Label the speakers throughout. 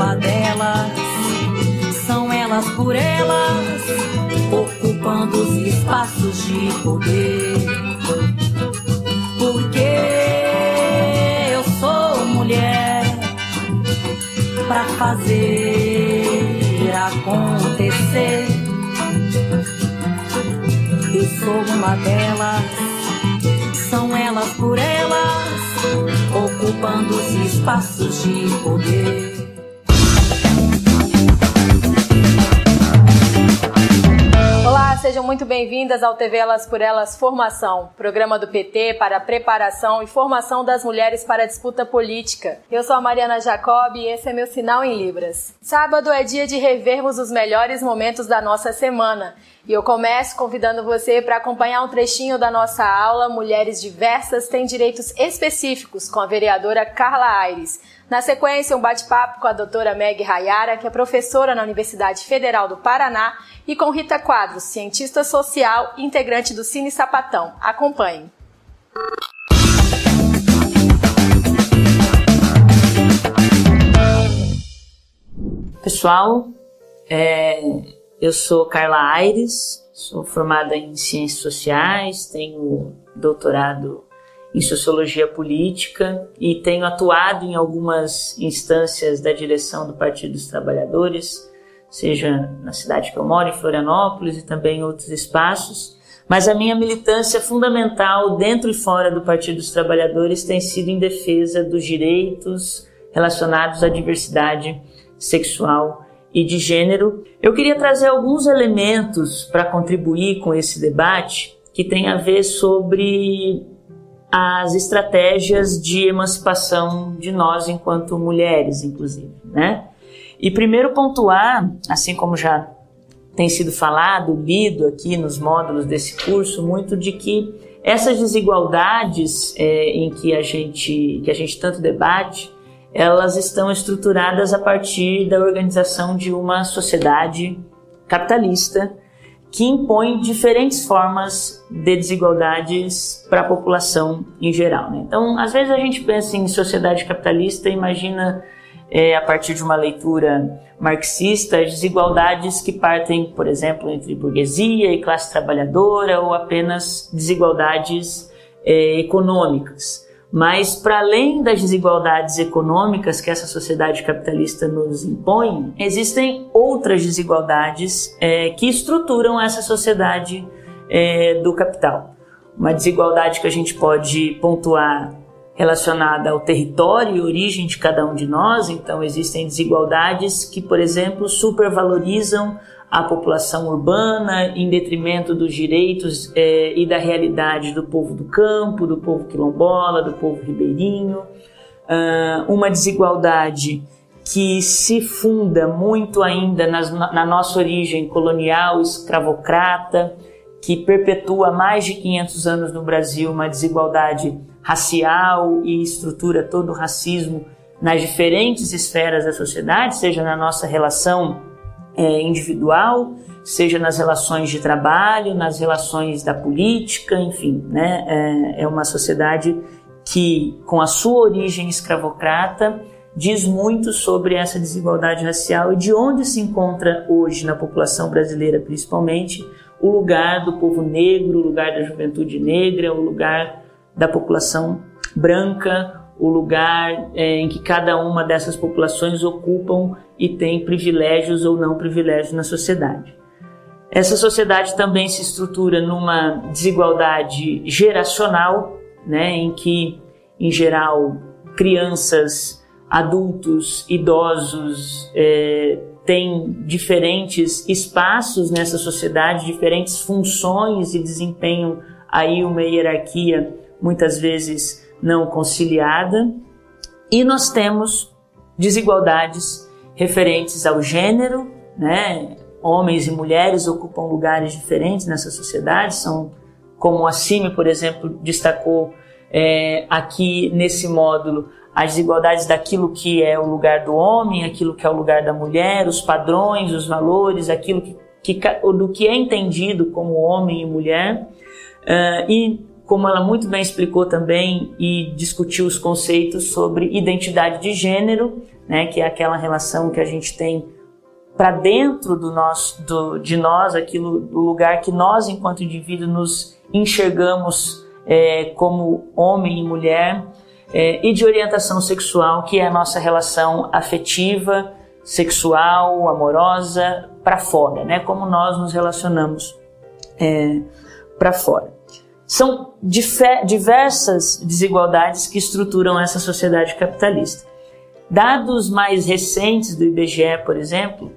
Speaker 1: Uma delas, são elas por elas, ocupando os espaços de poder. Porque eu sou mulher pra fazer acontecer. Eu sou uma delas, são elas por elas, ocupando os espaços de poder.
Speaker 2: Sejam muito bem-vindas ao TV Elas por Elas Formação, programa do PT para a preparação e formação das mulheres para a disputa política. Eu sou a Mariana Jacob e esse é meu sinal em Libras. Sábado é dia de revermos os melhores momentos da nossa semana. E eu começo convidando você para acompanhar um trechinho da nossa aula Mulheres Diversas têm Direitos Específicos com a vereadora Carla Aires. Na sequência, um bate-papo com a doutora Meg Rayara, que é professora na Universidade Federal do Paraná, e com Rita Quadros, cientista social e integrante do Cine Sapatão. Acompanhe.
Speaker 3: Pessoal, é, eu sou Carla Aires, sou formada em Ciências Sociais, tenho doutorado em Sociologia Política e tenho atuado em algumas instâncias da direção do Partido dos Trabalhadores, seja na cidade que eu moro, em Florianópolis, e também em outros espaços. Mas a minha militância fundamental dentro e fora do Partido dos Trabalhadores tem sido em defesa dos direitos relacionados à diversidade sexual e de gênero. Eu queria trazer alguns elementos para contribuir com esse debate que tem a ver sobre as estratégias de emancipação de nós enquanto mulheres, inclusive, né? E primeiro pontuar, assim como já tem sido falado, lido aqui nos módulos desse curso, muito de que essas desigualdades é, em que a gente que a gente tanto debate, elas estão estruturadas a partir da organização de uma sociedade capitalista que impõe diferentes formas de desigualdades para a população em geral. Né? Então, às vezes a gente pensa em sociedade capitalista e imagina, é, a partir de uma leitura marxista, as desigualdades que partem, por exemplo, entre burguesia e classe trabalhadora ou apenas desigualdades é, econômicas. Mas, para além das desigualdades econômicas que essa sociedade capitalista nos impõe, existem outras desigualdades é, que estruturam essa sociedade é, do capital. Uma desigualdade que a gente pode pontuar relacionada ao território e origem de cada um de nós, então existem desigualdades que, por exemplo, supervalorizam a população urbana em detrimento dos direitos é, e da realidade do povo do campo, do povo quilombola, do povo ribeirinho. Uh, uma desigualdade que se funda muito ainda nas, na nossa origem colonial, escravocrata, que perpetua mais de 500 anos no Brasil uma desigualdade racial e estrutura todo o racismo nas diferentes esferas da sociedade, seja na nossa relação é, individual, seja nas relações de trabalho, nas relações da política, enfim, né? É, é uma sociedade que, com a sua origem escravocrata, diz muito sobre essa desigualdade racial e de onde se encontra hoje na população brasileira, principalmente, o lugar do povo negro, o lugar da juventude negra, o lugar da população branca, o lugar é, em que cada uma dessas populações ocupam e tem privilégios ou não privilégios na sociedade. Essa sociedade também se estrutura numa desigualdade geracional, né, em que, em geral, crianças, adultos, idosos é, têm diferentes espaços nessa sociedade, diferentes funções e desempenham aí uma hierarquia muitas vezes não conciliada. E nós temos desigualdades referentes ao gênero, né? Homens e mulheres ocupam lugares diferentes nessa sociedade, são como a CIMI, por exemplo, destacou é, aqui nesse módulo as desigualdades daquilo que é o lugar do homem, aquilo que é o lugar da mulher, os padrões, os valores, aquilo que, que do que é entendido como homem e mulher. Uh, e como ela muito bem explicou também e discutiu os conceitos sobre identidade de gênero, né, que é aquela relação que a gente tem para dentro do nosso, do, de nós, aquilo, do lugar que nós, enquanto indivíduo, nos enxergamos é, como homem e mulher, é, e de orientação sexual, que é a nossa relação afetiva, sexual, amorosa, para fora, né? Como nós nos relacionamos é, para fora. São diversas desigualdades que estruturam essa sociedade capitalista. Dados mais recentes do IBGE, por exemplo,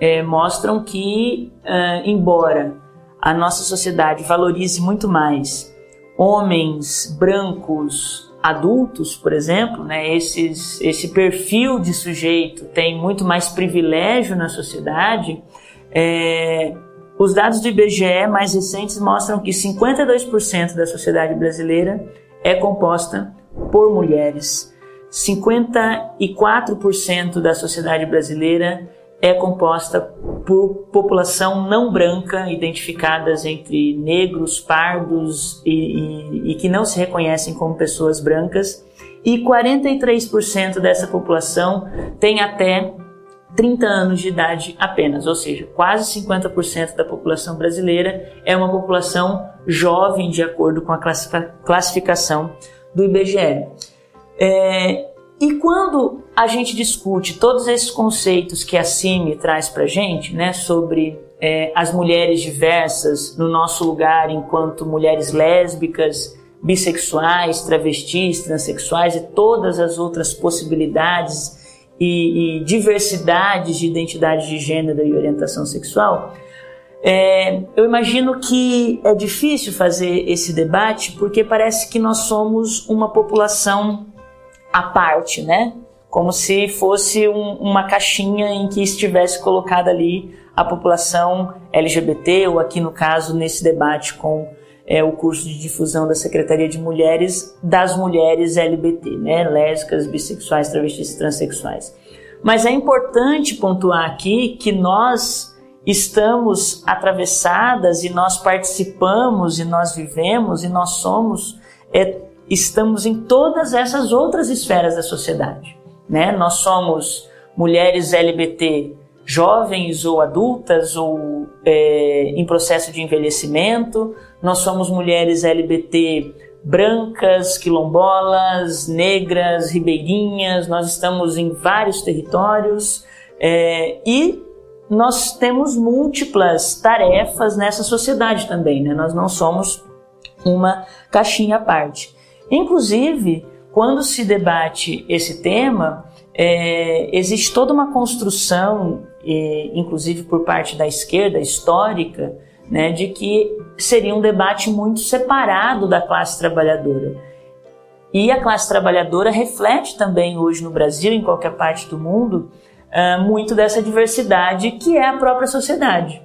Speaker 3: é, mostram que, uh, embora a nossa sociedade valorize muito mais homens brancos adultos, por exemplo, né, esses, esse perfil de sujeito tem muito mais privilégio na sociedade, é, os dados do IBGE mais recentes mostram que 52% da sociedade brasileira é composta por mulheres. 54% da sociedade brasileira é composta por população não branca, identificadas entre negros, pardos e, e, e que não se reconhecem como pessoas brancas. E 43% dessa população tem até 30 anos de idade apenas, ou seja, quase 50% da população brasileira é uma população jovem, de acordo com a classificação do IBGE. É, e quando a gente discute todos esses conceitos que a CIMI traz para a gente, né, sobre é, as mulheres diversas no nosso lugar enquanto mulheres lésbicas, bissexuais, travestis, transexuais e todas as outras possibilidades e, e diversidades de identidade de gênero e orientação sexual, é, eu imagino que é difícil fazer esse debate porque parece que nós somos uma população à parte, né? Como se fosse um, uma caixinha em que estivesse colocada ali a população LGBT, ou aqui no caso, nesse debate com é, o curso de difusão da Secretaria de Mulheres das mulheres LGBT, né? lésbicas, bissexuais, travestis e transexuais. Mas é importante pontuar aqui que nós estamos atravessadas e nós participamos e nós vivemos e nós somos, é, estamos em todas essas outras esferas da sociedade. Né? Nós somos mulheres LGBT jovens ou adultas ou é, em processo de envelhecimento, nós somos mulheres LGBT brancas, quilombolas, negras, ribeirinhas, nós estamos em vários territórios é, e nós temos múltiplas tarefas nessa sociedade também, né? nós não somos uma caixinha à parte. Inclusive, quando se debate esse tema, é, existe toda uma construção, é, inclusive por parte da esquerda histórica, né, de que seria um debate muito separado da classe trabalhadora. E a classe trabalhadora reflete também hoje no Brasil, em qualquer parte do mundo, uh, muito dessa diversidade que é a própria sociedade.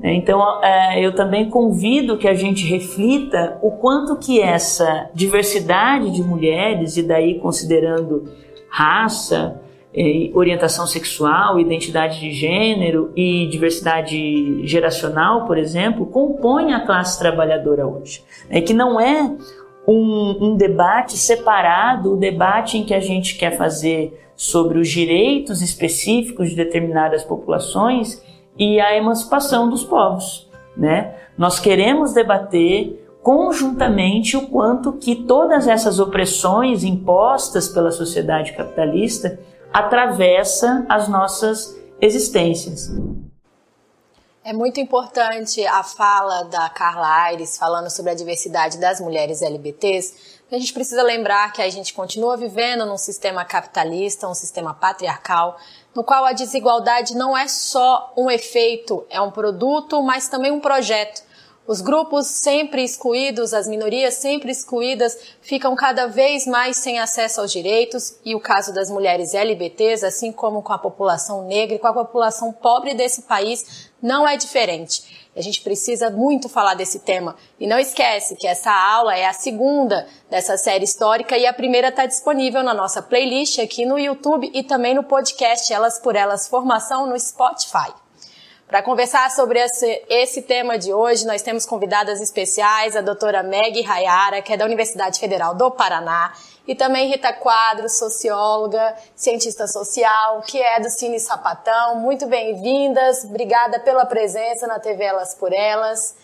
Speaker 3: Né. Então, uh, eu também convido que a gente reflita o quanto que essa diversidade de mulheres, e daí considerando raça, orientação sexual, identidade de gênero e diversidade geracional, por exemplo, compõem a classe trabalhadora hoje. É que não é um, um debate separado, o debate em que a gente quer fazer sobre os direitos específicos de determinadas populações e a emancipação dos povos. Né? Nós queremos debater conjuntamente o quanto que todas essas opressões impostas pela sociedade capitalista atravessa as nossas existências.
Speaker 2: É muito importante a fala da Carla Aires falando sobre a diversidade das mulheres LBTs. A gente precisa lembrar que a gente continua vivendo num sistema capitalista, um sistema patriarcal, no qual a desigualdade não é só um efeito, é um produto, mas também um projeto. Os grupos sempre excluídos, as minorias sempre excluídas, ficam cada vez mais sem acesso aos direitos, e o caso das mulheres LBTs, assim como com a população negra e com a população pobre desse país, não é diferente. A gente precisa muito falar desse tema. E não esquece que essa aula é a segunda dessa série histórica e a primeira está disponível na nossa playlist aqui no YouTube e também no podcast Elas por Elas Formação no Spotify. Para conversar sobre esse, esse, tema de hoje, nós temos convidadas especiais, a doutora Meg Rayara, que é da Universidade Federal do Paraná, e também Rita Quadros, socióloga, cientista social, que é do Cine Sapatão. Muito bem-vindas, obrigada pela presença na TV Elas por Elas.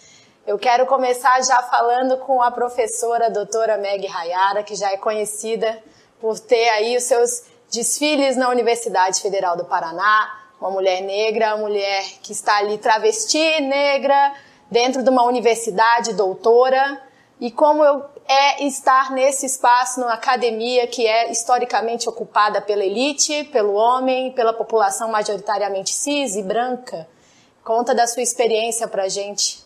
Speaker 2: Eu quero começar já falando com a professora a doutora Meg Rayara, que já é conhecida por ter aí os seus desfiles na Universidade Federal do Paraná, uma mulher negra, uma mulher que está ali travesti negra, dentro de uma universidade doutora, e como eu, é estar nesse espaço, na academia que é historicamente ocupada pela elite, pelo homem, pela população majoritariamente cis e branca. Conta da sua experiência para gente.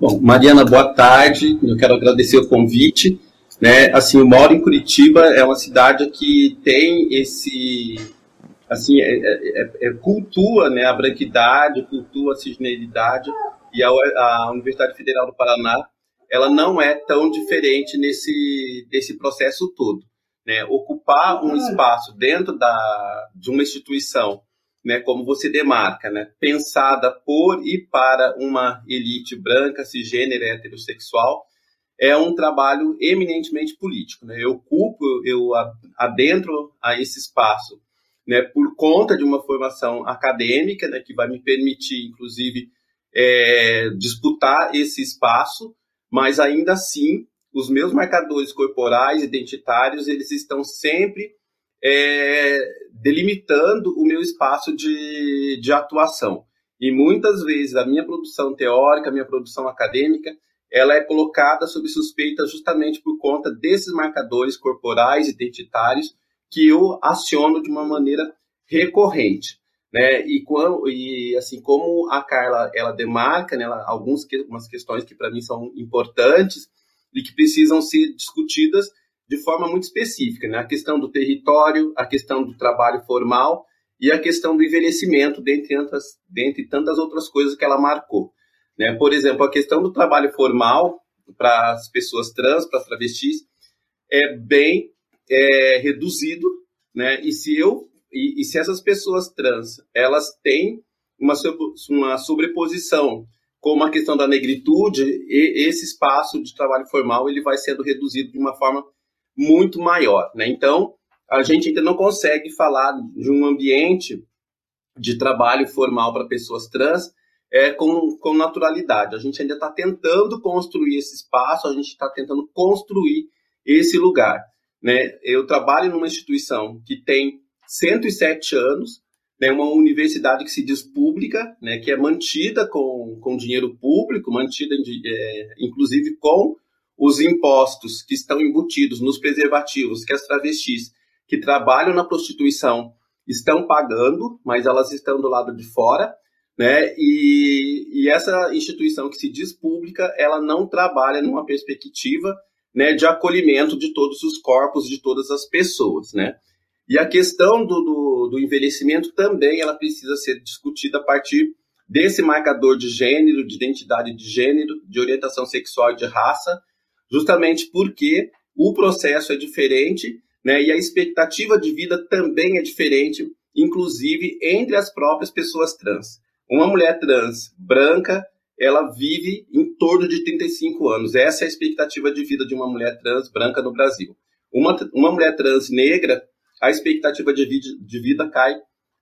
Speaker 4: Bom, Mariana, boa tarde. Eu quero agradecer o convite. Né, assim, eu moro em Curitiba, é uma cidade que tem esse assim, é, é, é, é, cultua né, a branquidade, cultua a cisneridade, e a, a, Universidade Federal do Paraná ela não é tão diferente nesse desse processo todo. Né? Ocupar um espaço dentro da, de uma instituição, né, como você demarca, né, pensada por e para uma elite branca, cisgênera, heterossexual, é um trabalho eminentemente político. Né? Eu ocupo, eu adentro a esse espaço né, por conta de uma formação acadêmica, né, que vai me permitir, inclusive, é, disputar esse espaço, mas ainda assim, os meus marcadores corporais, identitários, eles estão sempre é, delimitando o meu espaço de, de atuação. E muitas vezes a minha produção teórica, a minha produção acadêmica, ela é colocada sob suspeita justamente por conta desses marcadores corporais, identitários, que eu aciono de uma maneira recorrente. Né? E, quando, e assim como a Carla ela demarca né, ela, algumas questões que para mim são importantes e que precisam ser discutidas de forma muito específica, né? a questão do território, a questão do trabalho formal e a questão do envelhecimento, dentre, tantas, dentre tantas outras coisas que ela marcou. Né? Por exemplo, a questão do trabalho formal para as pessoas trans, para as travestis, é bem é, reduzido, né? E se eu e, e, se essas pessoas trans elas têm uma, uma sobreposição com a questão da negritude, e, esse espaço de trabalho formal ele vai sendo reduzido de uma forma muito maior, né? Então a gente ainda não consegue falar de um ambiente de trabalho formal para pessoas trans é, com, com naturalidade. A gente ainda está tentando construir esse espaço, a gente está tentando construir esse lugar. Né? Eu trabalho numa instituição que tem 107 anos, né, uma universidade que se diz pública, né, que é mantida com, com dinheiro público, mantida é, inclusive com os impostos que estão embutidos nos preservativos que as travestis que trabalham na prostituição estão pagando, mas elas estão do lado de fora, né? E, e essa instituição que se diz pública, ela não trabalha numa perspectiva né, de acolhimento de todos os corpos, de todas as pessoas, né? E a questão do, do, do, envelhecimento também ela precisa ser discutida a partir desse marcador de gênero, de identidade de gênero, de orientação sexual e de raça, justamente porque o processo é diferente, né? E a expectativa de vida também é diferente, inclusive entre as próprias pessoas trans. Uma mulher trans branca ela vive em torno de 35 anos. Essa é a expectativa de vida de uma mulher trans branca no Brasil. Uma, uma mulher trans negra, a expectativa de vida, de vida cai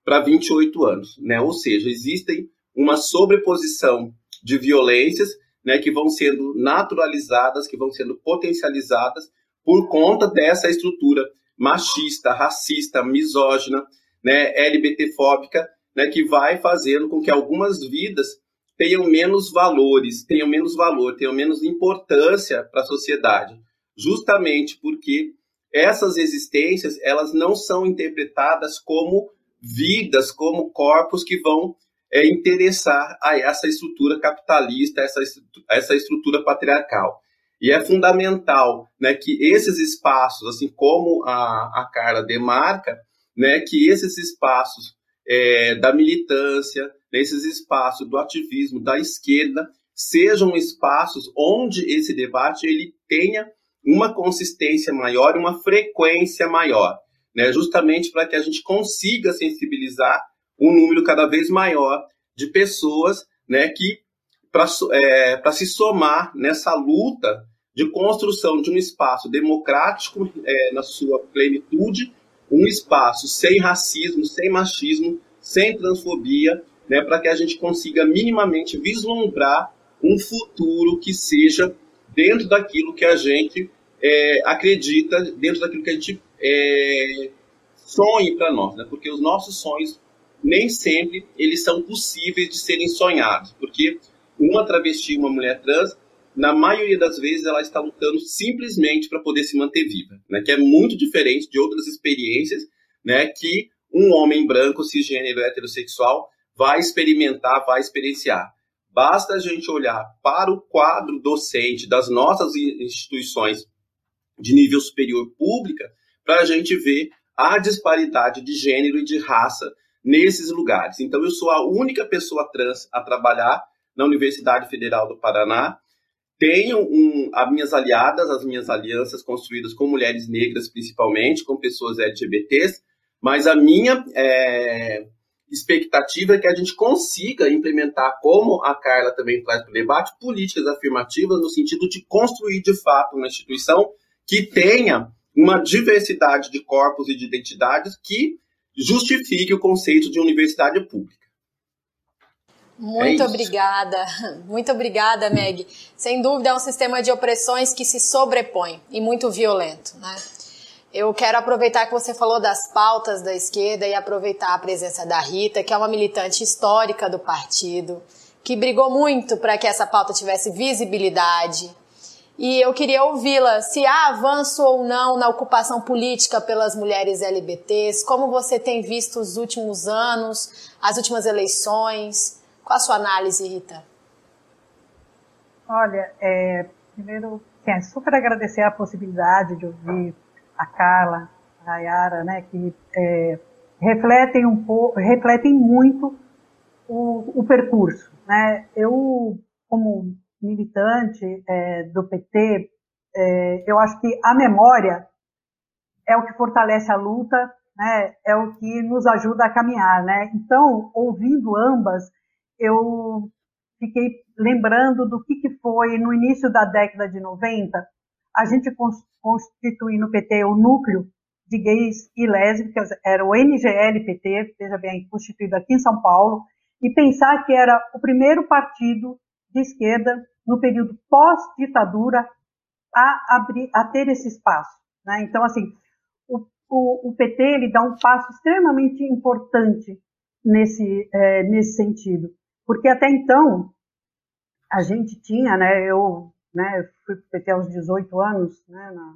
Speaker 4: para 28 anos. Né? Ou seja, existem uma sobreposição de violências né, que vão sendo naturalizadas, que vão sendo potencializadas por conta dessa estrutura machista, racista, misógina, né, LBT-fóbica, né, que vai fazendo com que algumas vidas tenham menos valores, tenham menos valor, tenham menos importância para a sociedade, justamente porque essas existências elas não são interpretadas como vidas, como corpos que vão é, interessar a essa estrutura capitalista, essa, essa estrutura patriarcal. E é fundamental né, que esses espaços, assim como a, a Carla demarca, né, que esses espaços é, da militância, nesses espaços do ativismo da esquerda, sejam espaços onde esse debate ele tenha uma consistência maior, uma frequência maior, né? justamente para que a gente consiga sensibilizar um número cada vez maior de pessoas né, que para é, se somar nessa luta de construção de um espaço democrático é, na sua plenitude, um espaço sem racismo, sem machismo, sem transfobia, né, para que a gente consiga minimamente vislumbrar um futuro que seja dentro daquilo que a gente é, acredita, dentro daquilo que a gente é, sonhe para nós, né? porque os nossos sonhos nem sempre eles são possíveis de serem sonhados, porque uma travesti, uma mulher trans, na maioria das vezes ela está lutando simplesmente para poder se manter viva, né? que é muito diferente de outras experiências né? que um homem branco, cisgênero, heterossexual vai experimentar, vai experienciar. Basta a gente olhar para o quadro docente das nossas instituições de nível superior pública para a gente ver a disparidade de gênero e de raça nesses lugares. Então, eu sou a única pessoa trans a trabalhar na Universidade Federal do Paraná. Tenho um, as minhas aliadas, as minhas alianças construídas com mulheres negras, principalmente, com pessoas LGBTs, mas a minha é, expectativa é que a gente consiga implementar, como a Carla também traz para o debate, políticas afirmativas no sentido de construir de fato uma instituição que tenha uma diversidade de corpos e de identidades que justifique o conceito de universidade pública.
Speaker 2: Muito é obrigada, muito obrigada, Meg. Sem dúvida é um sistema de opressões que se sobrepõe e muito violento, né? Eu quero aproveitar que você falou das pautas da esquerda e aproveitar a presença da Rita, que é uma militante histórica do partido, que brigou muito para que essa pauta tivesse visibilidade. E eu queria ouvi-la se há avanço ou não na ocupação política pelas mulheres LGBTs, como você tem visto os últimos anos, as últimas eleições. Qual a sua análise, Rita?
Speaker 5: Olha, é, primeiro, quero super agradecer a possibilidade de ouvir a Carla, a Yara, né, que é, refletem um pouco, refletem muito o, o percurso, né? Eu, como militante é, do PT, é, eu acho que a memória é o que fortalece a luta, né? É o que nos ajuda a caminhar, né? Então, ouvindo ambas, eu fiquei lembrando do que, que foi no início da década de 90 a gente constituir no PT o núcleo de gays e lésbicas, era o NGL-PT, veja bem, constituído aqui em São Paulo, e pensar que era o primeiro partido de esquerda no período pós-ditadura a, abrir, a ter esse espaço. Né? Então, assim, o, o, o, PT ele dá um passo extremamente importante nesse, é, nesse sentido, porque até então a gente tinha, né, eu né, fui para o PT aos 18 anos, né, na,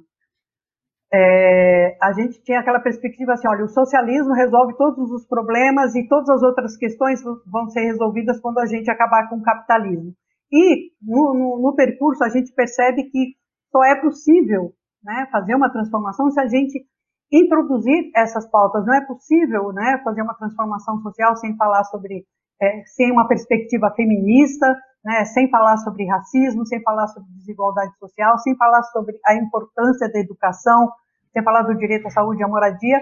Speaker 5: é, a gente tinha aquela perspectiva assim, olha, o socialismo resolve todos os problemas e todas as outras questões vão ser resolvidas quando a gente acabar com o capitalismo. E no, no, no percurso a gente percebe que só é possível né, fazer uma transformação se a gente introduzir essas pautas. Não é possível né, fazer uma transformação social sem falar sobre, é, sem uma perspectiva feminista, né, sem falar sobre racismo, sem falar sobre desigualdade social, sem falar sobre a importância da educação, sem falar do direito à saúde e à moradia,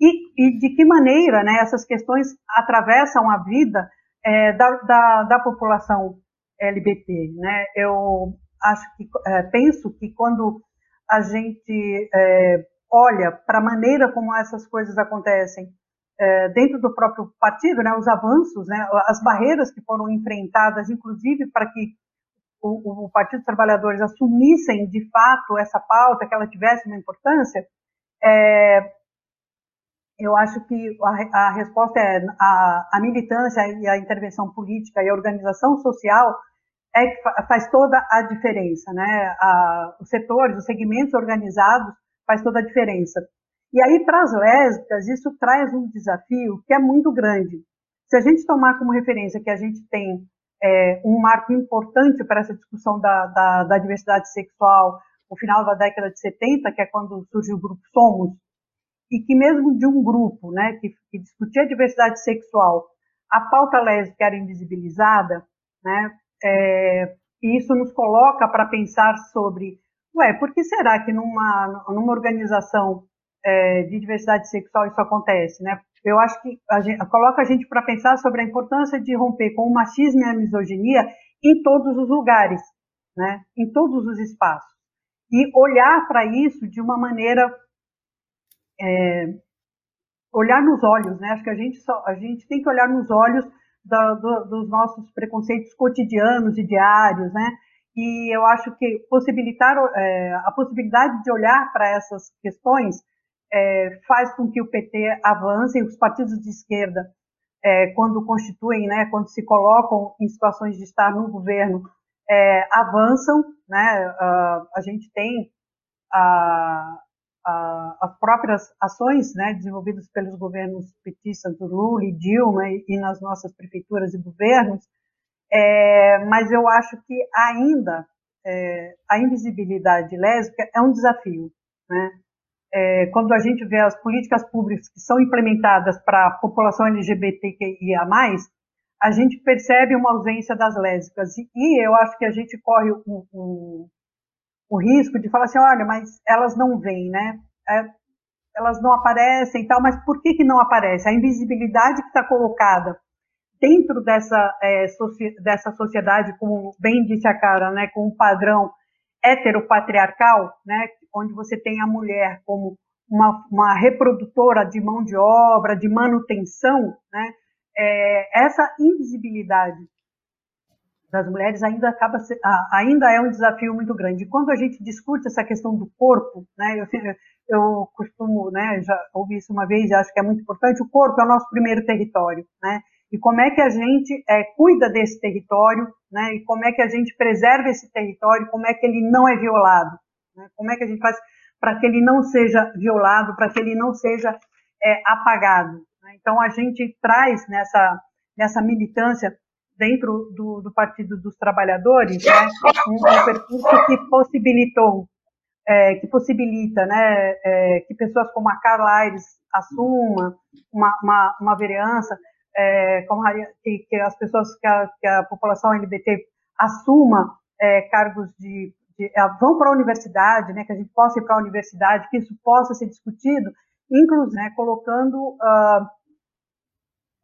Speaker 5: e, e de que maneira né, essas questões atravessam a vida é, da, da, da, população LGBT. Né? Eu acho que é, penso que quando a gente é, olha para a maneira como essas coisas acontecem dentro do próprio partido, né, os avanços, né, as barreiras que foram enfrentadas, inclusive para que o, o, Partido dos Trabalhadores assumissem de fato essa pauta, que ela tivesse uma importância, é, eu acho que a, a resposta é a, a, militância e a intervenção política e a organização social é que faz toda a diferença, né? A, os setores, os segmentos organizados faz toda a diferença. E aí, para as lésbicas, isso traz um desafio que é muito grande. Se a gente tomar como referência que a gente tem é, um marco importante para essa discussão da, da, da, diversidade sexual, o final da década de 70, que é quando surgiu o grupo Somos, e que mesmo de um grupo né, que, que discutia a diversidade sexual, a pauta lésbica era invisibilizada, né, é, e isso nos coloca para pensar sobre, ué, por que será que numa, numa organização é, de diversidade sexual isso acontece, né? Eu acho que a gente, coloca a gente para pensar sobre a importância de romper com o machismo e a misoginia em todos os lugares, né? Em todos os espaços e olhar para isso de uma maneira é, olhar nos olhos, né? Acho que a gente só, a gente tem que olhar nos olhos do, dos nossos preconceitos cotidianos e diários, né? E eu acho que possibilitar é, a possibilidade de olhar para essas questões é, faz com que o PT avance e os partidos de esquerda, é, quando constituem, né, quando se colocam em situações de estar no governo, é, avançam. Né, uh, a gente tem a, a, as próprias ações né, desenvolvidas pelos governos petistas do Lula e Dilma e, e nas nossas prefeituras e governos, é, mas eu acho que ainda é, a invisibilidade lésbica é um desafio. Né? É, quando a gente vê as políticas públicas que são implementadas para a população LGBTQIA+, a gente percebe uma ausência das lésbicas. E, e eu acho que a gente corre o, o, o, risco de falar assim, olha, mas elas não vêm, né? É, elas não aparecem e tal, mas por que, que não aparece? A invisibilidade que está colocada dentro dessa, é, dessa sociedade, como bem disse a cara, né, com um padrão heteropatriarcal, né, onde você tem a mulher como uma, uma reprodutora de mão de obra, de manutenção, né, é, essa invisibilidade das mulheres ainda acaba ainda é um desafio muito grande. quando a gente discute essa questão do corpo, né, eu, eu costumo, né, já ouvi isso uma vez e acho que é muito importante, o corpo é o nosso primeiro território, né, e como é que a gente é, cuida desse território, né, e como é que a gente preserva esse território, como é que ele não é violado, né, como é que a gente faz para que ele não seja violado, para que ele não seja é, apagado. Né? Então a gente traz nessa, nessa militância dentro do, do Partido dos Trabalhadores né, um, um, percurso que possibilitou, é, que possibilita né, é, que pessoas como a Carla Aires assuma uma, uma, uma vereança, é, como a, que, que, as pessoas, que a, que a população LGBT assuma é, cargos de, vão para a universidade, né, que a gente possa ir para a universidade, que isso possa ser discutido, inclusive né, colocando uh,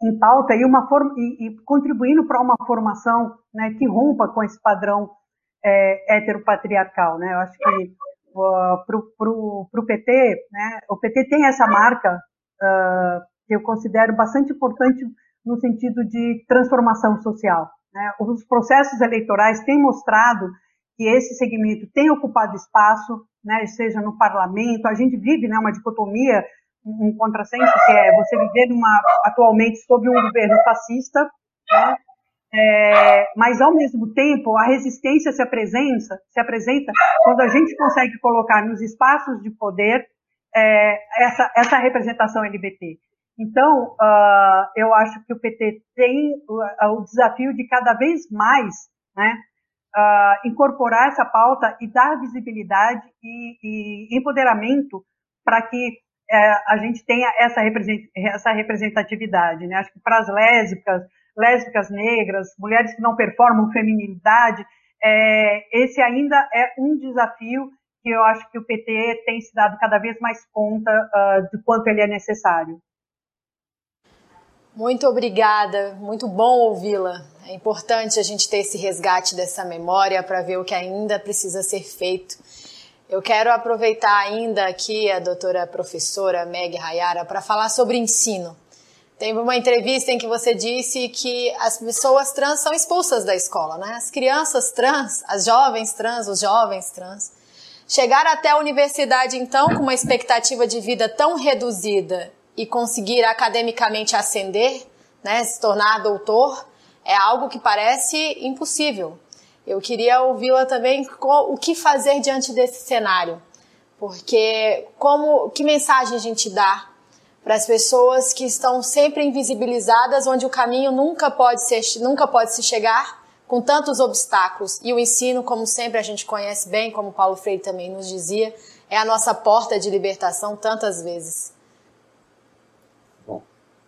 Speaker 5: em pauta e, uma e, e contribuindo para uma formação né, que rompa com esse padrão é, heteropatriarcal. Né? Eu acho que uh, para o PT, né, o PT tem essa marca uh, que eu considero bastante importante no sentido de transformação social. Né? Os processos eleitorais têm mostrado que esse segmento tem ocupado espaço, né, seja no parlamento, a gente vive né, uma dicotomia, um contrassenso que é você viver numa, atualmente sob um governo fascista, né, é, mas ao mesmo tempo a resistência se apresenta, se apresenta quando a gente consegue colocar nos espaços de poder é, essa, essa representação LGBT. Então, uh, eu acho que o PT tem o, o, desafio de cada vez mais né, uh, incorporar essa pauta e dar visibilidade e, e empoderamento para que uh, a gente tenha essa, essa representatividade. Né? Acho que para as lésbicas, lésbicas negras, mulheres que não performam feminilidade, é, esse ainda é um desafio que eu acho que o PT tem se dado cada vez mais conta uh, de quanto ele é necessário.
Speaker 2: Muito obrigada, muito bom ouvi-la. É importante a gente ter esse resgate dessa memória para ver o que ainda precisa ser feito. Eu quero aproveitar ainda aqui a doutora professora Meg Rayara para falar sobre ensino. Teve uma entrevista em que você disse que as pessoas trans são expulsas da escola, né? As crianças trans, as jovens trans, os jovens trans, chegar até a universidade então com uma expectativa de vida tão reduzida e conseguir academicamente ascender, né, se tornar doutor, é algo que parece impossível. Eu queria ouvi-la também o que fazer diante desse cenário, porque como que mensagem a gente dá para as pessoas que estão sempre invisibilizadas, onde o caminho nunca pode ser, nunca pode se chegar com tantos obstáculos. E o ensino, como sempre a gente conhece bem, como Paulo Freire também nos dizia, é a nossa porta de libertação tantas vezes.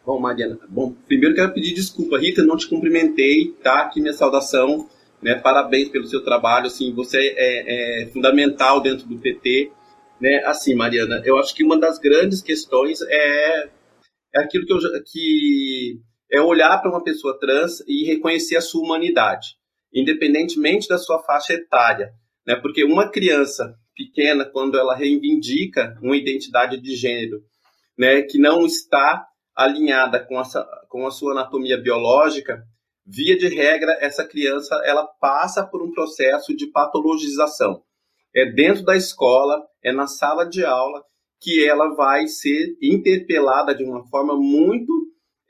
Speaker 4: Bom, Mariana, bom, primeiro quero pedir desculpa, Rita, não te cumprimentei, tá? Aqui minha saudação, né? Parabéns pelo seu trabalho, assim, você é, é fundamental dentro do PT, né? Assim, Mariana, eu acho que uma das grandes questões é, é aquilo que, eu, que é olhar para uma pessoa trans e reconhecer a sua humanidade, independentemente da sua faixa etária, né? Porque uma criança pequena, quando ela reivindica uma identidade de gênero, né, que não está alinhada com a, com a sua anatomia biológica, via de regra, essa criança ela passa por um processo de patologização. É dentro da escola, é na sala de aula que ela vai ser interpelada de uma forma muito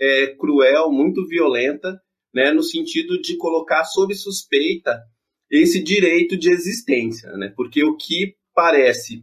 Speaker 4: é, cruel, muito violenta, né, no sentido de colocar sob suspeita esse direito de existência, né, porque o que parece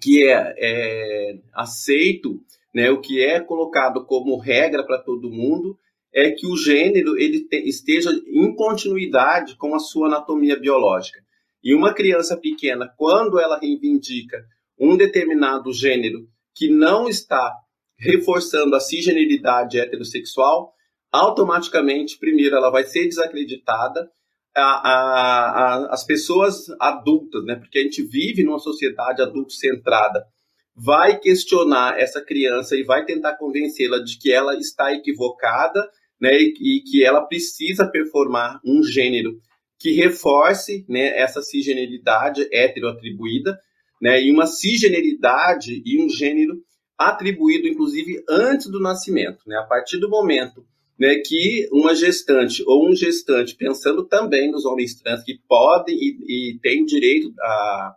Speaker 4: que é, é aceito, né, o que é colocado como regra para todo mundo, é que o gênero ele te, esteja em continuidade com a sua anatomia biológica. E uma criança pequena, quando ela reivindica um determinado gênero que não está reforçando a cisgeneridade heterossexual, automaticamente, primeiro, ela vai ser desacreditada. A, a, a, as pessoas adultas, né, porque a gente vive numa sociedade adulto-centrada, vai questionar essa criança e vai tentar convencê-la de que ela está equivocada né, e, que ela precisa performar um gênero que reforce né, essa cisgeneridade heteroatribuída, né, e uma cisgeneridade e um gênero atribuído, inclusive, antes do nascimento. Né, a partir do momento né, que uma gestante ou um gestante, pensando também nos homens trans que podem e, e têm direito a,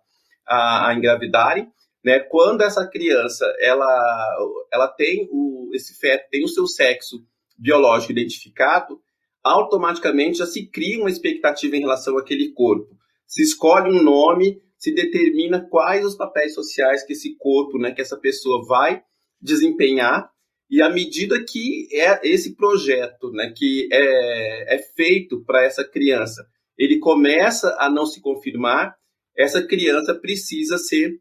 Speaker 4: a, a engravidarem, né, quando essa criança ela, ela tem o, esse feto tem o seu sexo biológico identificado, automaticamente já se cria uma expectativa em relação àquele corpo. Se escolhe um nome, se determina quais os papéis sociais que esse corpo, né, que essa pessoa vai desempenhar, e à medida que é esse projeto, né, que é, é feito para essa criança, ele começa a não se confirmar, essa criança precisa ser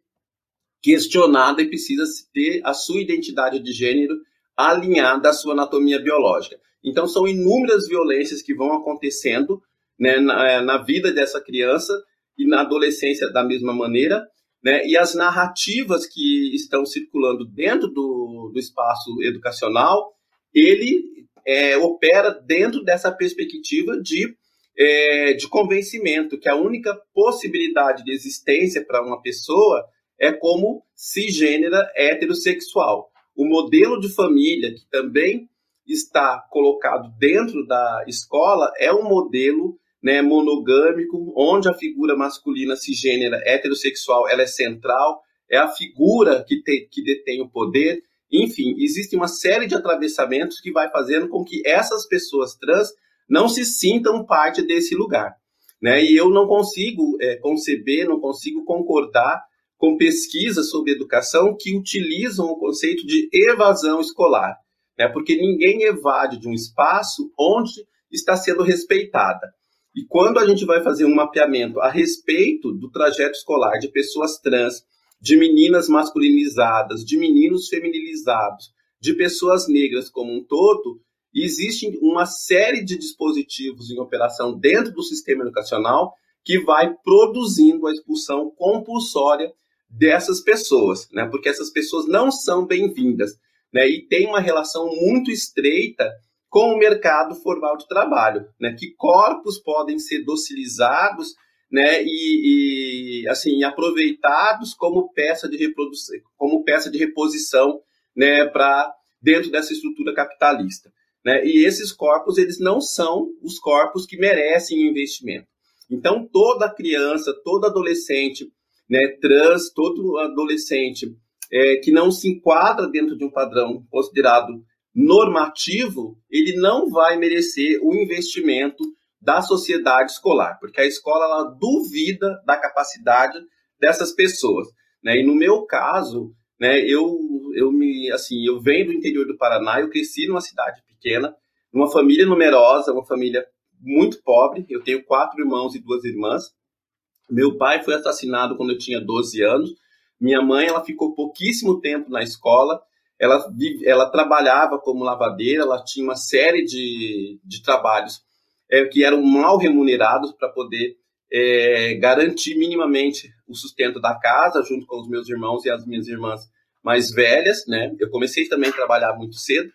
Speaker 4: questionada e precisa ter a sua identidade de gênero alinhada à sua anatomia biológica. Então, são inúmeras violências que vão acontecendo né, na, é, na, vida dessa criança e na adolescência da mesma maneira, né, e as narrativas que estão circulando dentro do, do espaço educacional, ele é, opera dentro dessa perspectiva de, é, de convencimento, que a única possibilidade de existência para uma pessoa é como cisgênera heterossexual. O modelo de família, que também está colocado dentro da escola é um modelo né, monogâmico, onde a figura masculina cisgênera heterossexual ela é central, é a figura que, te, que detém o poder. Enfim, existe uma série de atravessamentos que vai fazendo com que essas pessoas trans não se sintam parte desse lugar. Né? E eu não consigo é, conceber, não consigo concordar com pesquisas sobre educação que utilizam o conceito de evasão escolar né? porque ninguém evade de um espaço onde está sendo respeitada. E quando a gente vai fazer um mapeamento a respeito do trajeto escolar de pessoas trans, de meninas masculinizadas, de meninos feminilizados, de pessoas negras como um todo, existe uma série de dispositivos em operação dentro do sistema educacional que vai produzindo a expulsão compulsória dessas pessoas, né? Porque essas pessoas não são bem-vindas né, e tem uma relação muito estreita com o mercado formal de trabalho, né, que corpos podem ser docilizados né, e, e assim aproveitados como peça de reprodução, como peça de reposição, né, para dentro dessa estrutura capitalista. Né? E esses corpos, eles não são os corpos que merecem investimento. Então, toda criança, todo adolescente né, trans, todo adolescente é, que não se enquadra dentro de um padrão considerado normativo, ele não vai merecer o investimento da sociedade escolar, porque a escola ela duvida da capacidade dessas pessoas. Né? E no meu caso, né, eu, eu me assim, eu venho do interior do Paraná, eu cresci numa cidade pequena, numa família numerosa, uma família muito pobre. Eu tenho quatro irmãos e duas irmãs. Meu pai foi assassinado quando eu tinha 12 anos. Minha mãe, ela ficou pouquíssimo tempo na escola. Ela, ela trabalhava como lavadeira, ela tinha uma série de, de trabalhos é, que eram mal remunerados para poder é, garantir minimamente o sustento da casa, junto com os meus irmãos e as minhas irmãs mais velhas, né? Eu comecei também a trabalhar muito cedo,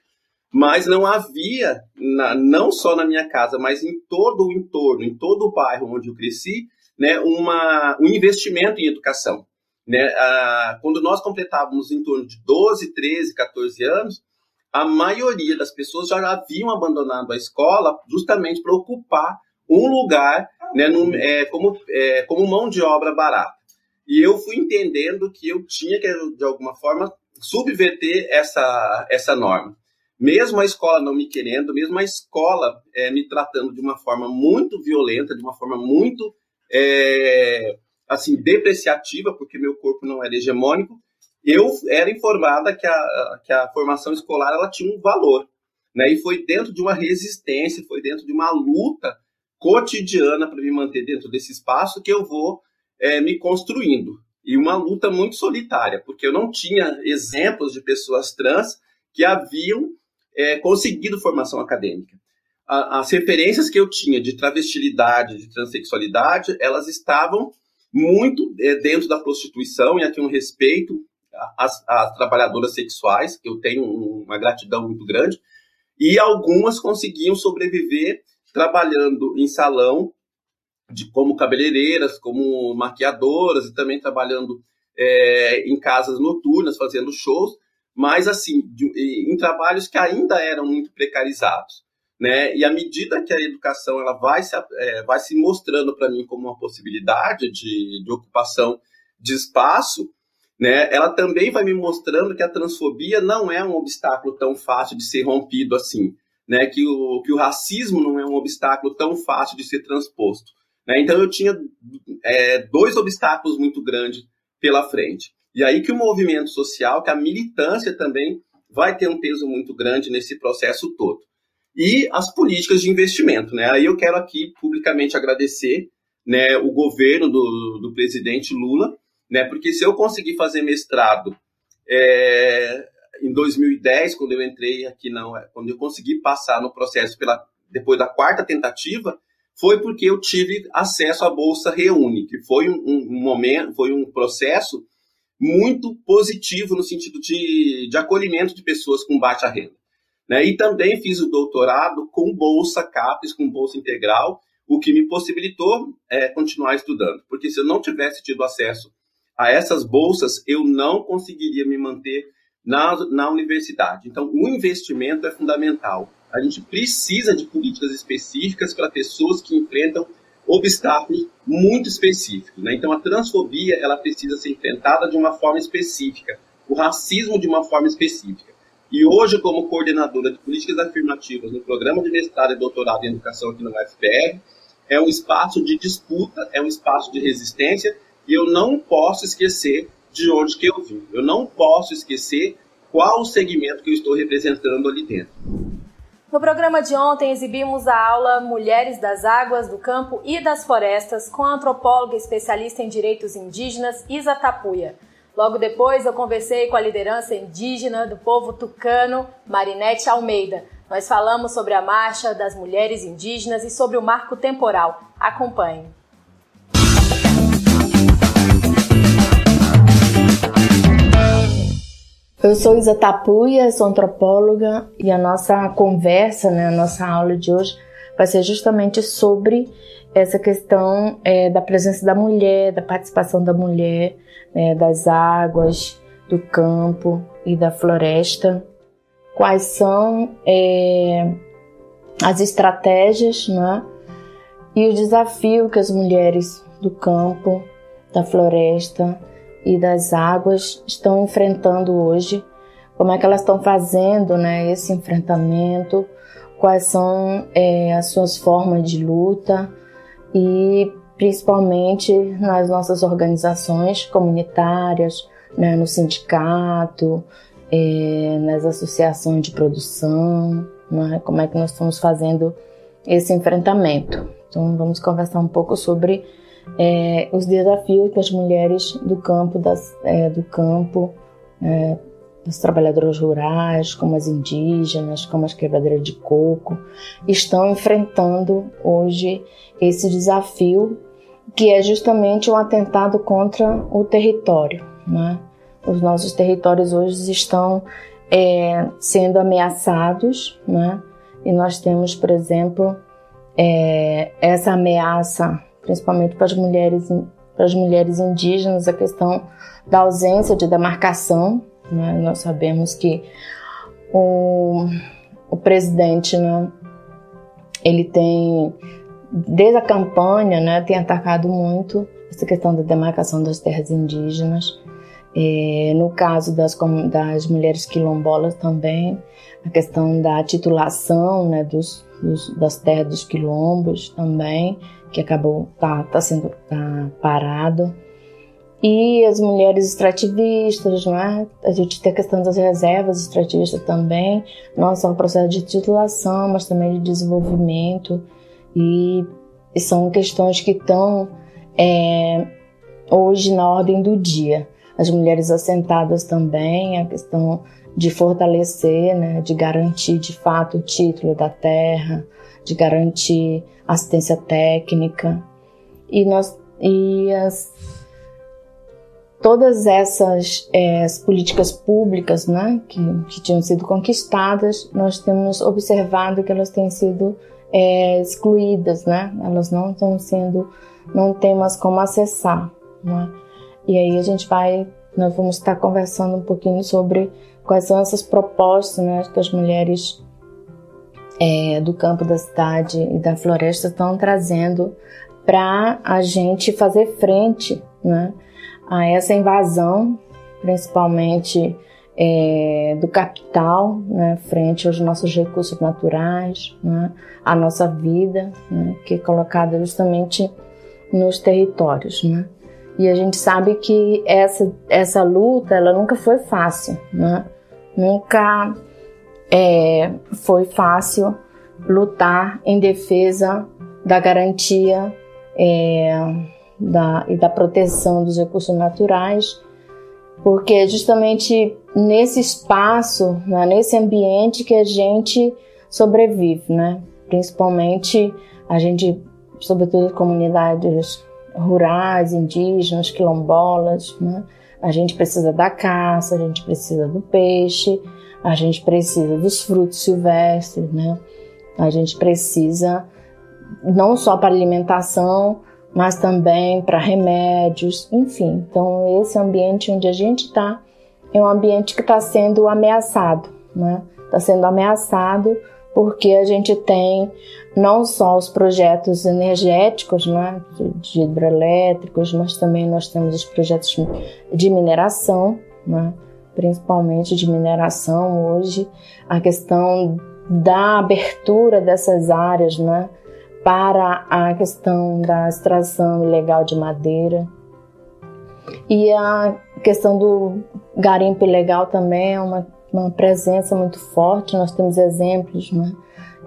Speaker 4: mas não havia, na, não só na minha casa, mas em todo o entorno, em todo o bairro onde eu cresci, né, uma, um investimento em educação. Né? Ah, quando nós completávamos em torno de 12, 13, 14 anos, a maioria das pessoas já haviam abandonado a escola justamente para ocupar um lugar né, no, é, como, é, como mão de obra barata. E eu fui entendendo que eu tinha que, de alguma forma, subverter essa, essa norma. Mesmo a escola não me querendo, mesmo a escola é, me tratando de uma forma muito violenta, de uma forma muito é, assim depreciativa, porque meu corpo não era hegemônico, eu era informada que a, que a formação escolar ela tinha um valor. Né? E foi dentro de uma resistência, foi dentro de uma luta cotidiana para me manter dentro desse espaço que eu vou é, me construindo. E uma luta muito solitária, porque eu não tinha exemplos de pessoas trans que haviam é, conseguido formação acadêmica. A, as referências que eu tinha de travestilidade, de transexualidade, elas estavam muito é, dentro da prostituição, e aqui um respeito às, às trabalhadoras sexuais, que eu tenho uma gratidão muito grande, e algumas conseguiam sobreviver trabalhando em salão, de como cabeleireiras, como maquiadoras, e também trabalhando é, em casas noturnas, fazendo shows, mas assim, de, em trabalhos que ainda eram muito precarizados. Né? E à medida que a educação ela vai se, é, vai se mostrando para mim como uma possibilidade de, de ocupação de espaço, né, ela também vai me mostrando que a transfobia não é um obstáculo tão fácil de ser rompido assim, né, que, o, que o racismo não é um obstáculo tão fácil de ser transposto. Né? Então eu tinha é, dois obstáculos muito grandes pela frente. E aí que o movimento social, que a militância também vai ter um peso muito grande nesse processo todo. E as políticas de investimento, né? Aí eu quero aqui publicamente agradecer né, o governo do, do presidente Lula, né? Porque se eu conseguir fazer mestrado é, em 2010, quando eu entrei aqui, não, quando eu consegui passar no processo pela depois da quarta tentativa, foi porque eu tive acesso à bolsa Reúne, que foi um, um momento, foi um processo muito positivo no sentido de, de acolhimento de pessoas com baixa renda. Né? E também fiz o doutorado com bolsa CAPES, com bolsa integral, o que me possibilitou é, continuar estudando. Porque se eu não tivesse tido acesso a essas bolsas, eu não conseguiria me manter na, na universidade. Então, o investimento é fundamental. A gente precisa de políticas específicas para pessoas que enfrentam obstáculos muito específicos. Né? Então, a transfobia ela precisa ser enfrentada de uma forma específica, o racismo de uma forma específica. E hoje, como coordenadora de políticas afirmativas no programa de mestrado e doutorado em educação aqui no UFPR, é um espaço de disputa, é um espaço de resistência e eu não posso esquecer de onde que eu vim. Eu não posso esquecer qual o segmento que eu estou representando ali dentro.
Speaker 2: No programa de ontem exibimos a aula Mulheres das Águas, do Campo e das Florestas com a antropóloga especialista em direitos indígenas Isa Tapuia. Logo depois eu conversei com a liderança indígena do povo tucano, Marinete Almeida. Nós falamos sobre a marcha das mulheres indígenas e sobre o marco temporal. Acompanhe.
Speaker 6: Eu sou Isa Tapuia, sou antropóloga e a nossa conversa, né, a nossa aula de hoje vai ser justamente sobre essa questão é, da presença da mulher, da participação da mulher, né, das águas, do campo e da floresta, quais são é, as estratégias né, e o desafio que as mulheres do campo, da floresta e das águas estão enfrentando hoje, como é que elas estão fazendo né, esse enfrentamento, quais são é, as suas formas de luta e principalmente nas nossas organizações comunitárias, né, no sindicato, é, nas associações de produção, né, como é que nós estamos fazendo esse enfrentamento. Então vamos conversar um pouco sobre é, os desafios que as mulheres do campo, das, é, do campo, é, as trabalhadoras rurais, como as indígenas, como as quebradeiras de coco, estão enfrentando hoje esse desafio que é justamente um atentado contra o território. Né? Os nossos territórios hoje estão é, sendo ameaçados, né? e nós temos, por exemplo, é, essa ameaça, principalmente para as mulheres, para as mulheres indígenas, a questão da ausência de demarcação. Né? Nós sabemos que o, o presidente, né, ele tem desde a campanha, né, tem atacado muito essa questão da demarcação das terras indígenas. É, no caso das, das mulheres quilombolas também, a questão da titulação né, dos, dos, das terras dos quilombos também, que acabou tá, tá sendo tá parado. E as mulheres extrativistas, né? a gente tem a questão das reservas extrativistas também, não só o processo de titulação, mas também de desenvolvimento e são questões que estão é, hoje na ordem do dia. As mulheres assentadas também, a questão de fortalecer, né, de garantir de fato o título da terra, de garantir assistência técnica e nós e as todas essas é, políticas públicas, né, que, que tinham sido conquistadas, nós temos observado que elas têm sido é, excluídas, né? Elas não estão sendo, não tem mais como acessar, né? E aí a gente vai, nós vamos estar conversando um pouquinho sobre quais são essas propostas, né, que as mulheres é, do campo da cidade e da floresta estão trazendo para a gente fazer frente, né, a essa invasão, principalmente é, do capital né, frente aos nossos recursos naturais, né, a nossa vida, né, que é colocada justamente nos territórios. Né? E a gente sabe que essa, essa luta ela nunca foi fácil, né? nunca é, foi fácil lutar em defesa da garantia é, da, e da proteção dos recursos naturais porque é justamente nesse espaço, né, nesse ambiente que a gente sobrevive, né? Principalmente a gente, sobretudo comunidades rurais, indígenas, quilombolas, né? A gente precisa da caça, a gente precisa do peixe, a gente precisa dos frutos silvestres, né? A gente precisa não só para alimentação, mas também para remédios, enfim. Então, esse ambiente onde a gente está é um ambiente que está sendo ameaçado, né? Está sendo ameaçado porque a gente tem não só os projetos energéticos, né, de hidrelétricos, mas também nós temos os projetos de mineração, né, principalmente de mineração hoje, a questão da abertura dessas áreas, né, para a questão da extração ilegal de madeira. E a questão do garimpo ilegal também é uma, uma presença muito forte. Nós temos exemplos né,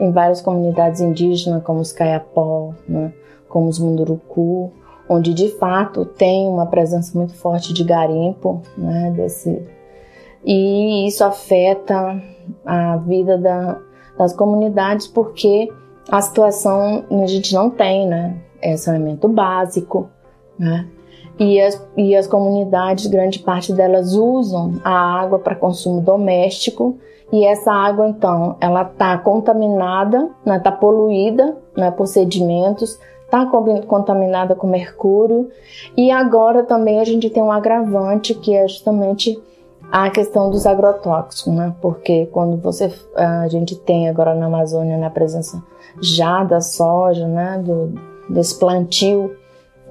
Speaker 6: em várias comunidades indígenas, como os Caiapó, né, como os Munduruku, onde de fato tem uma presença muito forte de garimpo, né, desse, e isso afeta a vida da, das comunidades porque a situação a gente não tem, né? É saneamento básico, né? E as, e as comunidades, grande parte delas usam a água para consumo doméstico e essa água então ela está contaminada, está né, tá poluída né, por sedimentos, está contaminada com mercúrio e agora também a gente tem um agravante que é justamente a questão dos agrotóxicos, né? Porque quando você a gente tem agora na Amazônia na presença já da soja, né, do, desse plantio,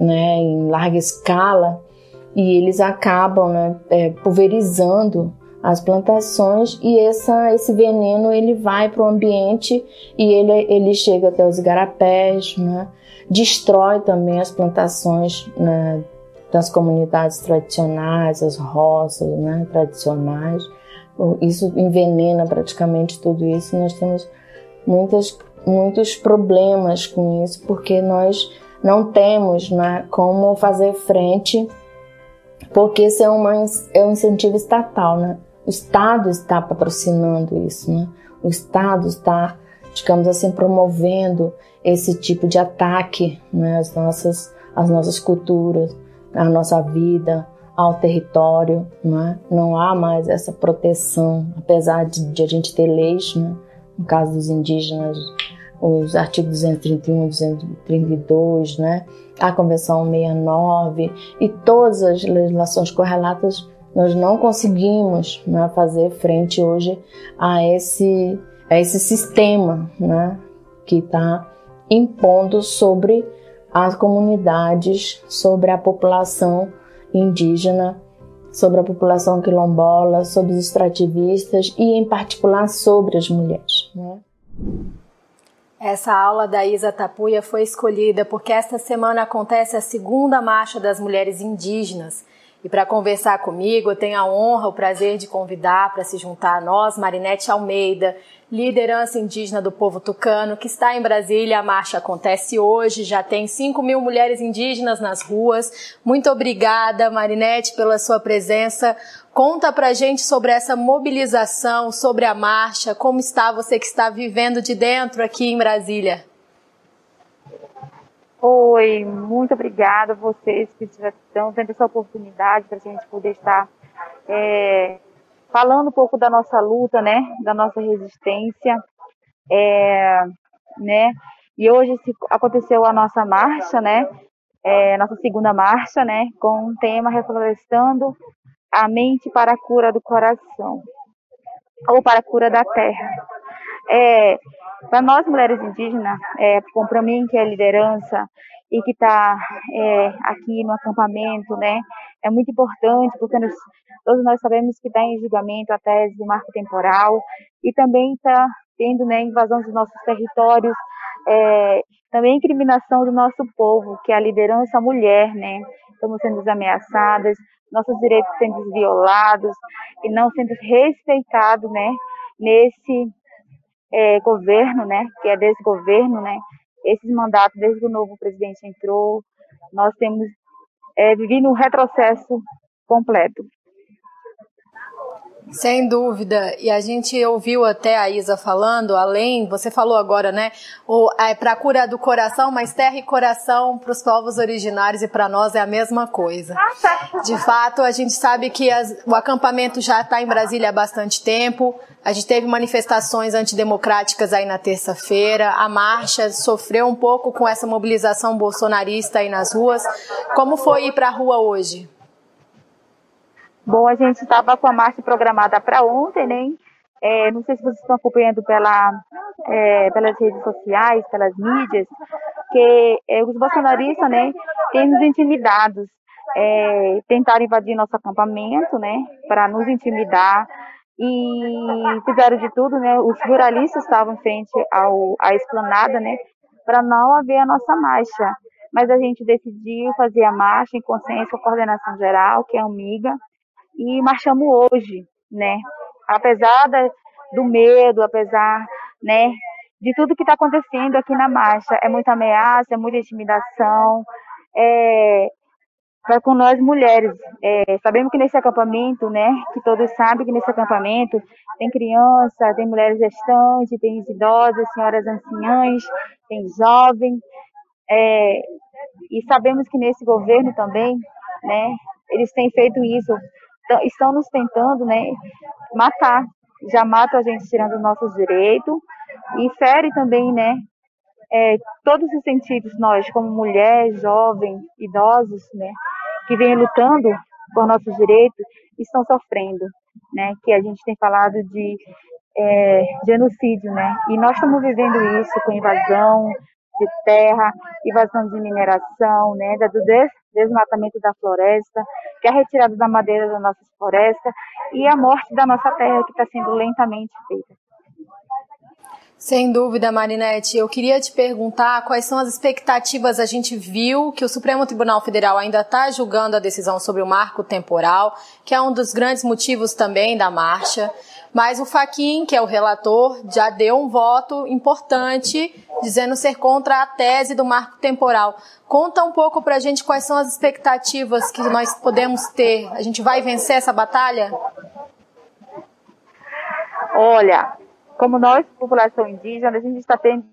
Speaker 6: né, em larga escala, e eles acabam, né, é, pulverizando as plantações e essa, esse veneno ele vai para o ambiente e ele, ele chega até os igarapés, né? destrói também as plantações né, das comunidades tradicionais, as roças né, tradicionais. Isso envenena praticamente tudo isso. Nós temos muitas, muitos problemas com isso porque nós não temos né, como fazer frente, porque isso é, uma, é um incentivo estatal, né? O Estado está patrocinando isso, né? O Estado está, digamos assim, promovendo esse tipo de ataque né, às, nossas, às nossas culturas, à nossa vida, ao território. Né? Não há mais essa proteção, apesar de, de a gente ter leis, né? no caso dos indígenas, os artigos 231 e 232, né? a Convenção 69 e todas as legislações correlatas nós não conseguimos né, fazer frente hoje a esse, a esse sistema né, que está impondo sobre as comunidades, sobre a população indígena, sobre a população quilombola, sobre os extrativistas e, em particular, sobre as mulheres. Né?
Speaker 2: Essa aula da Isa Tapuia foi escolhida porque esta semana acontece a segunda Marcha das Mulheres Indígenas. E para conversar comigo, eu tenho a honra, o prazer de convidar para se juntar a nós Marinete Almeida, liderança indígena do povo tucano, que está em Brasília. A marcha acontece hoje, já tem 5 mil mulheres indígenas nas ruas. Muito obrigada, Marinete, pela sua presença. Conta pra gente sobre essa mobilização, sobre a marcha, como está você que está vivendo de dentro aqui em Brasília.
Speaker 7: Oi, muito obrigada a vocês que estão tendo essa oportunidade para a gente poder estar é, falando um pouco da nossa luta, né, da nossa resistência, é, né, e hoje aconteceu a nossa marcha, né, é, nossa segunda marcha, né, com um tema reflorestando a mente para a cura do coração, ou para a cura da terra. É, para nós mulheres indígenas, é, para mim que é liderança e que está é, aqui no acampamento, né, é muito importante porque nós, todos nós sabemos que está em julgamento a tese do marco temporal e também está tendo né, invasão dos nossos territórios, é, também incriminação do nosso povo, que é a liderança mulher, né, estamos sendo ameaçadas, nossos direitos sendo violados e não sendo respeitados, né, nesse é, governo, né, que é desgoverno, né, esses mandatos desde que o novo presidente entrou, nós temos é, vivido um retrocesso completo.
Speaker 2: Sem dúvida. E a gente ouviu até a Isa falando, além, você falou agora, né? O, é para a cura do coração, mas terra e coração para os povos originários e para nós é a mesma coisa. De fato, a gente sabe que as, o acampamento já está em Brasília há bastante tempo. A gente teve manifestações antidemocráticas aí na terça-feira. A marcha sofreu um pouco com essa mobilização bolsonarista aí nas ruas. Como foi ir para a rua hoje?
Speaker 7: Bom, a gente estava com a marcha programada para ontem, né? É, não sei se vocês estão acompanhando pela, é, pelas redes sociais, pelas mídias, que é, os bolsonaristas, né, têm nos intimidados, é, tentaram invadir nosso acampamento, né, para nos intimidar e fizeram de tudo, né, os ruralistas estavam em frente ao, à esplanada, né, para não haver a nossa marcha. Mas a gente decidiu fazer a marcha em consenso com a coordenação geral, que é a e marchamos hoje, né? Apesar da, do medo, apesar, né, de tudo que está acontecendo aqui na marcha, é muita ameaça, é muita intimidação, é, para com nós mulheres. É, sabemos que nesse acampamento, né, que todos sabem que nesse acampamento tem criança, tem mulheres gestantes, tem idosas, senhoras anciãs, tem jovens, é, e sabemos que nesse governo também, né, eles têm feito isso estão nos tentando né, matar. Já matam a gente tirando nossos direitos e fere também né, é, todos os sentidos nós, como mulher, jovem, idosos, né, que vêm lutando por nossos direitos, estão sofrendo. né, que a gente tem falado de é, genocídio, né, e nós estamos vivendo isso com invasão de terra, invasão de mineração, né, do des desmatamento da floresta, que é a retirada da madeira da nossa floresta e a morte da nossa terra que está sendo lentamente feita.
Speaker 2: Sem dúvida, Marinette. Eu queria te perguntar quais são as expectativas. A gente viu que o Supremo Tribunal Federal ainda está julgando a decisão sobre o marco temporal, que é um dos grandes motivos também da marcha. Mas o Faquin, que é o relator, já deu um voto importante dizendo ser contra a tese do marco temporal. Conta um pouco para a gente quais são as expectativas que nós podemos ter. A gente vai vencer essa batalha?
Speaker 7: Olha, como nós, população indígena, a gente está tendo,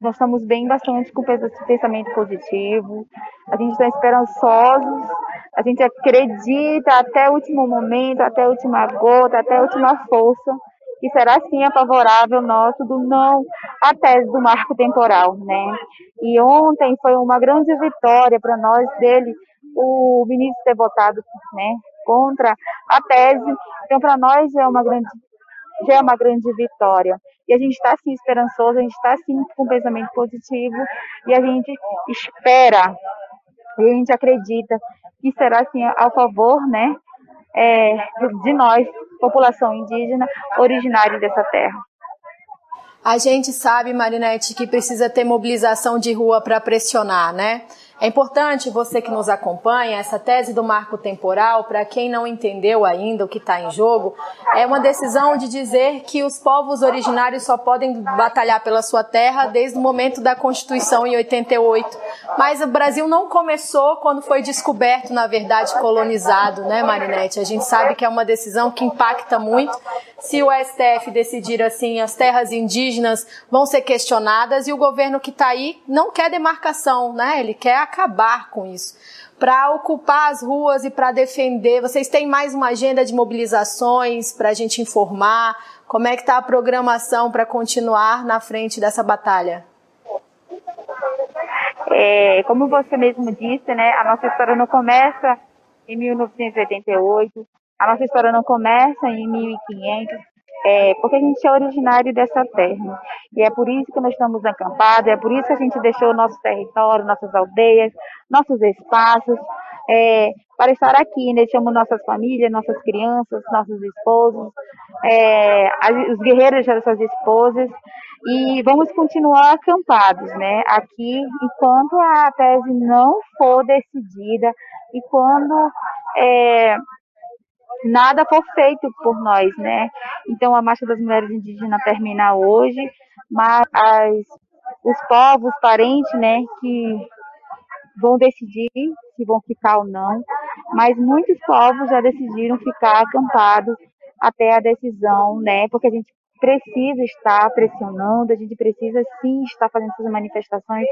Speaker 7: nós estamos bem bastante com pensamento positivo, a gente está esperançosos, a gente acredita até o último momento, até a última gota, até a última força, que será sim a favorável nosso do não à tese do marco temporal, né? E ontem foi uma grande vitória para nós dele, o ministro ter votado, né, contra a tese. Então para nós é uma grande já é uma grande vitória. E a gente está assim esperançoso, a gente está assim com um pensamento positivo e a gente espera e a gente acredita que será assim ao favor, né, é, de nós, população indígena originária dessa terra.
Speaker 2: A gente sabe, Marinete, que precisa ter mobilização de rua para pressionar, né? É importante você que nos acompanha, essa tese do marco temporal, para quem não entendeu ainda o que está em jogo, é uma decisão de dizer que os povos originários só podem batalhar pela sua terra desde o momento da Constituição em 88. Mas o Brasil não começou quando foi descoberto, na verdade, colonizado, né, Marinette? A gente sabe que é uma decisão que impacta muito. Se o STF decidir assim, as terras indígenas vão ser questionadas e o governo que está aí não quer demarcação, né? Ele quer acabar com isso. Para ocupar as ruas e para defender, vocês têm mais uma agenda de mobilizações para a gente informar? Como é que está a programação para continuar na frente dessa batalha?
Speaker 7: É, como você mesmo disse, né, a nossa história não começa em 1988, a nossa história não começa em 1500, é, porque a gente é originário dessa terra. E é por isso que nós estamos acampados, é por isso que a gente deixou nosso território, nossas aldeias, nossos espaços, é, para estar aqui. Né? Deixamos nossas famílias, nossas crianças, nossos esposos, é, os guerreiros deixaram suas esposas, e vamos continuar acampados né? aqui enquanto a tese não for decidida e quando é, nada for feito por nós, né? Então a Marcha das Mulheres Indígenas termina hoje, mas as, os povos parentes, né, que vão decidir se vão ficar ou não, mas muitos povos já decidiram ficar acampados até a decisão, né? Porque a gente precisa estar pressionando, a gente precisa sim estar fazendo essas manifestações,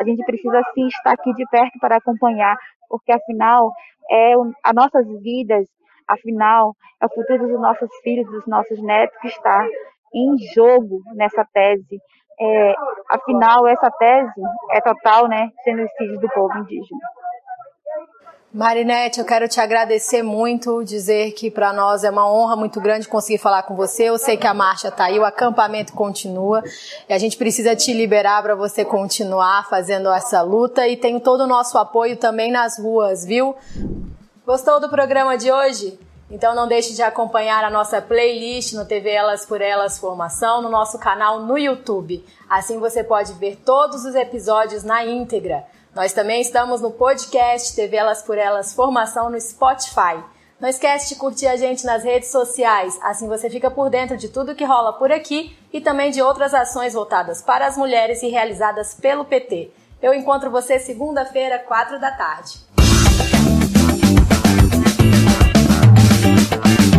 Speaker 7: a gente precisa sim estar aqui de perto para acompanhar, porque afinal é as nossas vidas Afinal, é o futuro dos nossos filhos, dos nossos netos que está em jogo nessa tese. É, afinal, essa tese é total, né, genocídio do povo indígena.
Speaker 2: Marinete, eu quero te agradecer muito, dizer que para nós é uma honra muito grande conseguir falar com você. Eu sei que a marcha está aí, o acampamento continua e a gente precisa te liberar para você continuar fazendo essa luta e tem todo o nosso apoio também nas ruas, viu? Gostou do programa de hoje? Então não deixe de acompanhar a nossa playlist no TV Elas por Elas Formação no nosso canal no YouTube. Assim você pode ver todos os episódios na íntegra. Nós também estamos no podcast TV Elas por Elas Formação no Spotify. Não esquece de curtir a gente nas redes sociais, assim você fica por dentro de tudo que rola por aqui e também de outras ações voltadas para as mulheres e realizadas pelo PT. Eu encontro você segunda-feira, quatro da tarde. Bye.